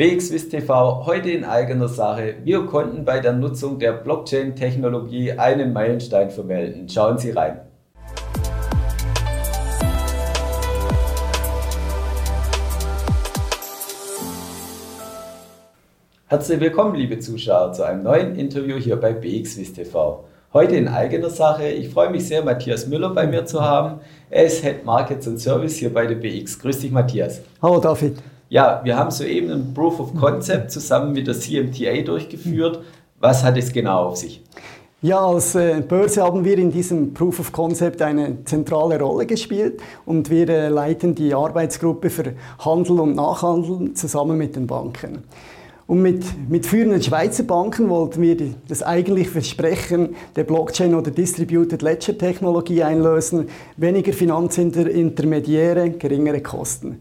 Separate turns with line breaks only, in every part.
BXWIS TV heute in eigener Sache. Wir konnten bei der Nutzung der Blockchain-Technologie einen Meilenstein vermelden. Schauen Sie rein. Herzlich willkommen, liebe Zuschauer, zu einem neuen Interview hier bei BXWIS TV. Heute in eigener Sache. Ich freue mich sehr, Matthias Müller bei mir zu haben. Er ist Head Markets und Service hier bei der BX. Grüß dich, Matthias.
Hallo, David.
Ja, wir haben soeben ein Proof of Concept zusammen mit der CMTA durchgeführt. Was hat es genau auf sich?
Ja, als äh, Börse haben wir in diesem Proof of Concept eine zentrale Rolle gespielt und wir äh, leiten die Arbeitsgruppe für Handel und Nachhandel zusammen mit den Banken. Und mit, mit führenden Schweizer Banken wollten wir das eigentliche Versprechen der Blockchain- oder Distributed Ledger-Technologie einlösen, weniger Finanzintermediäre, geringere Kosten.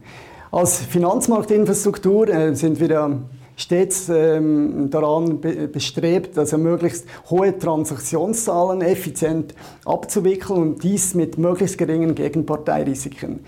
Als Finanzmarktinfrastruktur äh, sind wir ja stets ähm, daran be bestrebt, also möglichst hohe Transaktionszahlen effizient abzuwickeln und dies mit möglichst geringen Gegenparteirisiken.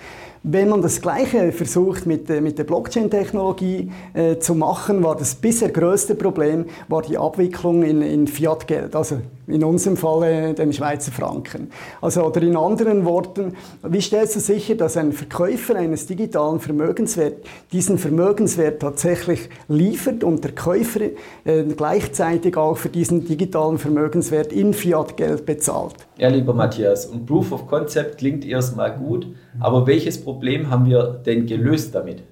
Wenn man das Gleiche versucht mit, mit der Blockchain-Technologie äh, zu machen, war das bisher größte Problem war die Abwicklung in, in Fiat-Geld, also in unserem Fall äh, dem Schweizer Franken. Also, oder in anderen Worten, wie stellst du sicher, dass ein Verkäufer eines digitalen Vermögenswerts diesen Vermögenswert tatsächlich liefert und der Käufer äh, gleichzeitig auch für diesen digitalen Vermögenswert in Fiat-Geld bezahlt?
Ja, lieber Matthias, und Proof of Concept klingt erstmal gut, aber welches Problem haben wir denn gelöst damit?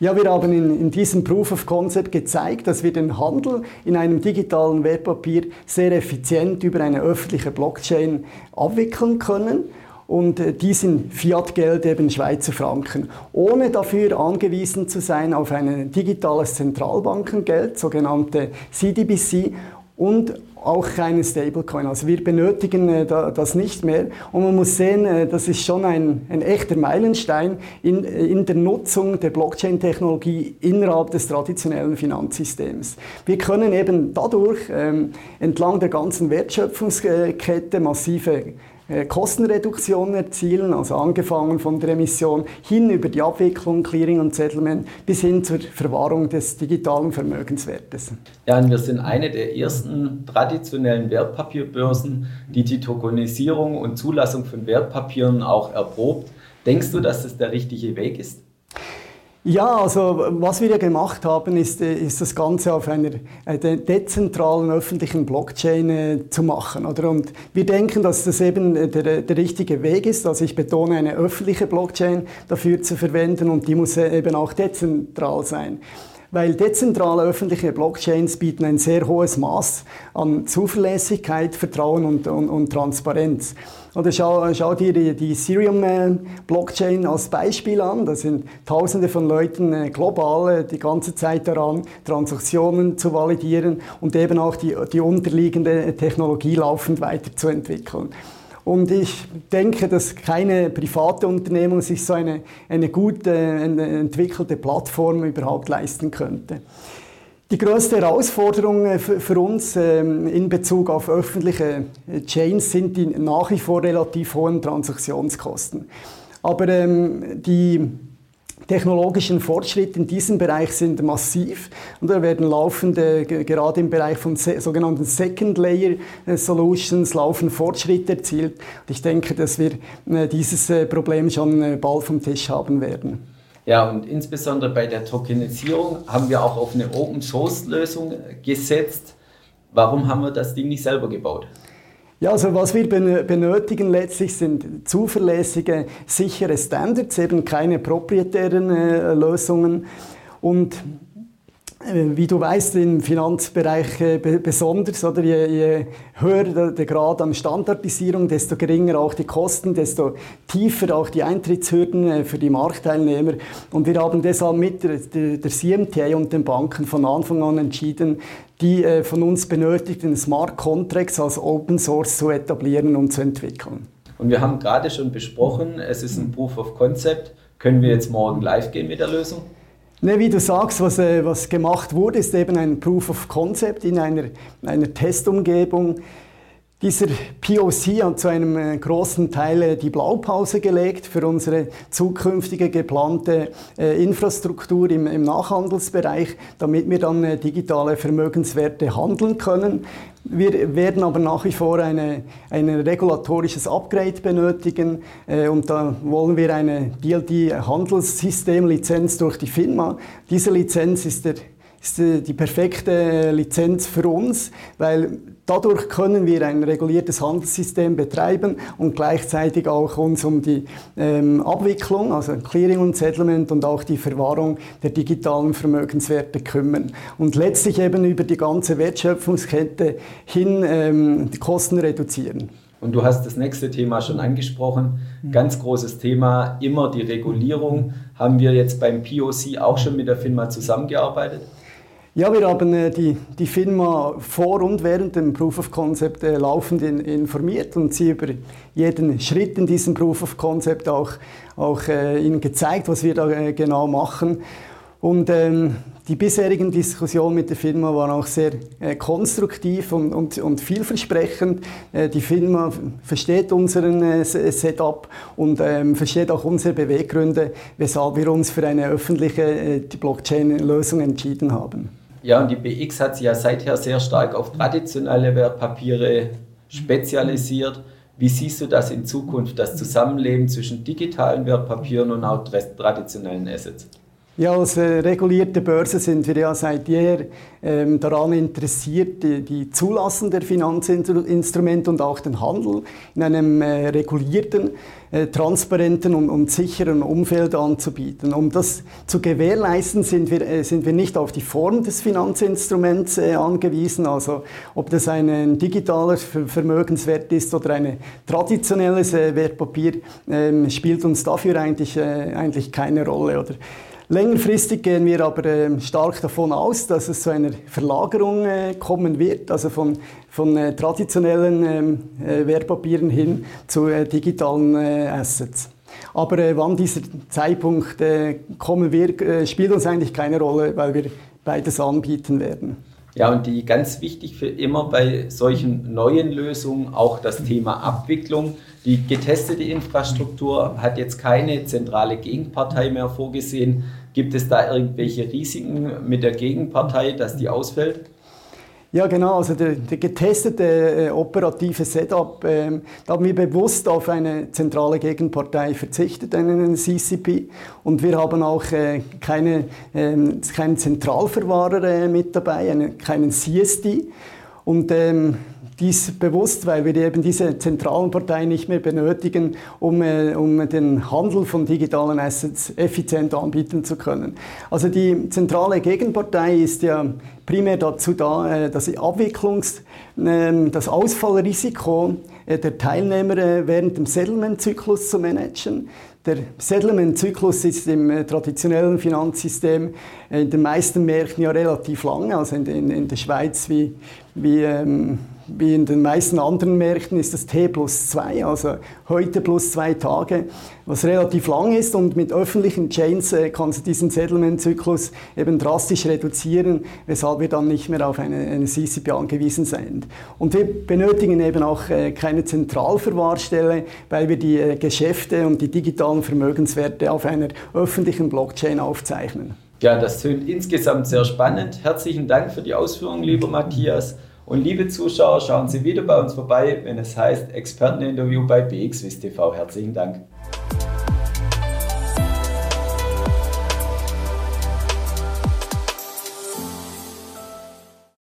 Ja, wir haben in, in, diesem Proof of Concept gezeigt, dass wir den Handel in einem digitalen Wertpapier sehr effizient über eine öffentliche Blockchain abwickeln können und äh, dies in Fiat-Geld eben Schweizer Franken, ohne dafür angewiesen zu sein auf ein digitales Zentralbankengeld, sogenannte CDBC und auch keine Stablecoin. Also wir benötigen äh, das nicht mehr. Und man muss sehen, äh, das ist schon ein, ein echter Meilenstein in, äh, in der Nutzung der Blockchain-Technologie innerhalb des traditionellen Finanzsystems. Wir können eben dadurch ähm, entlang der ganzen Wertschöpfungskette massive äh, Kostenreduktionen erzielen, also angefangen von der Emission hin über die Abwicklung, Clearing und Settlement bis hin zur Verwahrung des digitalen Vermögenswertes.
Ja, und wir sind eine der ersten traditionellen Wertpapierbörsen, die die Tokenisierung und Zulassung von Wertpapieren auch erprobt. Denkst du, dass das der richtige Weg ist?
Ja, also was wir ja gemacht haben, ist, äh, ist das Ganze auf einer äh, dezentralen öffentlichen Blockchain äh, zu machen. Oder? Und wir denken, dass das eben der, der richtige Weg ist. Also ich betone, eine öffentliche Blockchain dafür zu verwenden und die muss eben auch dezentral sein weil dezentrale öffentliche Blockchains bieten ein sehr hohes Maß an Zuverlässigkeit, Vertrauen und, und, und Transparenz. Oder schau, schau dir die, Ethereum-Blockchain als Beispiel an. Da sind Tausende von Leuten äh, global äh, die ganze Zeit daran, Transaktionen zu validieren und eben auch die, die unterliegende Technologie laufend weiterzuentwickeln. Und ich denke, dass keine private Unternehmung sich so eine, eine gute eine entwickelte Plattform überhaupt leisten könnte. Die größte Herausforderung äh, für uns ähm, in Bezug auf öffentliche äh, Chains sind die nach wie vor relativ hohen Transaktionskosten. Aber ähm, die technologischen Fortschritte in diesem Bereich sind massiv und da werden laufende, gerade im Bereich von sogenannten Second Layer äh, Solutions, laufen Fortschritte erzielt. Und ich denke, dass wir dieses Problem schon bald vom Tisch haben werden.
Ja, und insbesondere bei der Tokenisierung haben wir auch auf eine Open-Source-Lösung gesetzt. Warum haben wir das Ding nicht selber gebaut?
Ja, also was wir benötigen letztlich sind zuverlässige, sichere Standards, eben keine proprietären äh, Lösungen. Und wie du weißt, im Finanzbereich äh, besonders, oder je, je höher der, Grad an Standardisierung, desto geringer auch die Kosten, desto tiefer auch die Eintrittshürden äh, für die Marktteilnehmer. Und wir haben deshalb mit der, CMTA und den Banken von Anfang an entschieden, die von uns benötigten Smart Contracts als Open Source zu etablieren und zu entwickeln.
Und wir haben gerade schon besprochen, es ist ein Proof of Concept. Können wir jetzt morgen live gehen mit der Lösung?
Ne, wie du sagst, was, äh, was gemacht wurde, ist eben ein Proof of Concept in einer, einer Testumgebung. Dieser POC hat zu einem äh, großen Teil äh, die Blaupause gelegt für unsere zukünftige geplante äh, Infrastruktur im, Nachhandelsbereich, damit wir dann digitale Vermögenswerte handeln können. Wir werden aber nach wie vor eine, ein regulatorisches Upgrade benötigen äh, und da wollen wir eine DLT-Handelssystem-Lizenz durch die FINMA. Diese Lizenz ist der ist die perfekte Lizenz für uns, weil dadurch können wir ein reguliertes Handelssystem betreiben und gleichzeitig auch uns um die ähm, Abwicklung, also Clearing und Settlement und auch die Verwahrung der digitalen Vermögenswerte kümmern und letztlich eben über die ganze Wertschöpfungskette hin ähm, die Kosten reduzieren.
Und du hast das nächste Thema schon angesprochen. Ganz großes Thema, immer die Regulierung. Haben wir jetzt beim POC auch schon mit der FINMA zusammengearbeitet?
Ja, wir haben äh, die, die Firma vor und während dem Proof of Concept äh, laufend in, informiert und sie über jeden Schritt in diesem Proof of Concept auch, auch äh, ihnen gezeigt, was wir da äh, genau machen. Und ähm, die bisherigen Diskussionen mit der Firma waren auch sehr äh, konstruktiv und, und, und vielversprechend. Äh, die Firma versteht unseren äh, Setup und ähm, versteht auch unsere Beweggründe, weshalb wir uns für eine öffentliche äh, Blockchain-Lösung entschieden haben.
Ja, und die BX hat sich ja seither sehr stark auf traditionelle Wertpapiere spezialisiert. Wie siehst du das in Zukunft, das Zusammenleben zwischen digitalen Wertpapieren und auch traditionellen Assets?
Ja, als äh, regulierte Börse sind wir ja seit jeher ähm, daran interessiert, die, die Zulassung der Finanzinstrumente und auch den Handel in einem äh, regulierten, äh, transparenten und, und, sicheren Umfeld anzubieten. Um das zu gewährleisten, sind wir, äh, sind wir nicht auf die Form des Finanzinstruments äh, angewiesen, also ob das ein digitaler Vermögenswert ist oder ein traditionelles äh, Wertpapier, ähm, spielt uns dafür eigentlich, eigentlich keine Rolle. Oder Längerfristig gehen wir aber äh, stark davon aus, dass es zu einer Verlagerung äh, kommen wird, also von, von äh, traditionellen ähm, äh, Wertpapieren hin zu äh, digitalen äh, Assets. Aber wann dieser Zeitpunkt kommen wird, spielt uns eigentlich keine Rolle, weil wir beides anbieten werden.
Ja, und die ganz wichtig für immer bei solchen neuen Lösungen auch das Thema Abwicklung. Die getestete Infrastruktur hat jetzt keine zentrale Gegenpartei mehr vorgesehen. Gibt es da irgendwelche Risiken mit der Gegenpartei, dass die ausfällt?
Ja, genau. Also der, der getestete äh, operative Setup, äh, da haben wir bewusst auf eine zentrale Gegenpartei verzichtet, einen CCP. Und wir haben auch äh, keine, ähm, keinen Zentralverwahrer äh, mit dabei, einen, keinen CSD. Und ähm, dies bewusst, weil wir eben diese zentralen Parteien nicht mehr benötigen, um, äh, um den Handel von digitalen Assets effizient anbieten zu können. Also die zentrale Gegenpartei ist ja primär dazu da, äh, das Abwicklungs-, äh, das Ausfallrisiko äh, der Teilnehmer äh, während dem Settlement-Zyklus zu managen. Der Settlement-Zyklus ist im traditionellen Finanzsystem in den meisten Märkten ja relativ lang, also in, in, in der Schweiz wie, wie ähm, wie in den meisten anderen Märkten ist das T plus 2, also heute plus zwei Tage, was relativ lang ist und mit öffentlichen Chains äh, kannst du diesen Settlement-Zyklus eben drastisch reduzieren, weshalb wir dann nicht mehr auf eine, eine CCP angewiesen sind. Und wir benötigen eben auch äh, keine Zentralverwahrstelle, weil wir die äh, Geschäfte und die digitalen Vermögenswerte auf einer öffentlichen Blockchain aufzeichnen.
Ja, das tönt insgesamt sehr spannend. Herzlichen Dank für die Ausführungen, lieber Matthias. Und liebe Zuschauer, schauen Sie wieder bei uns vorbei, wenn es heißt Experteninterview bei BXWIST TV. Herzlichen Dank.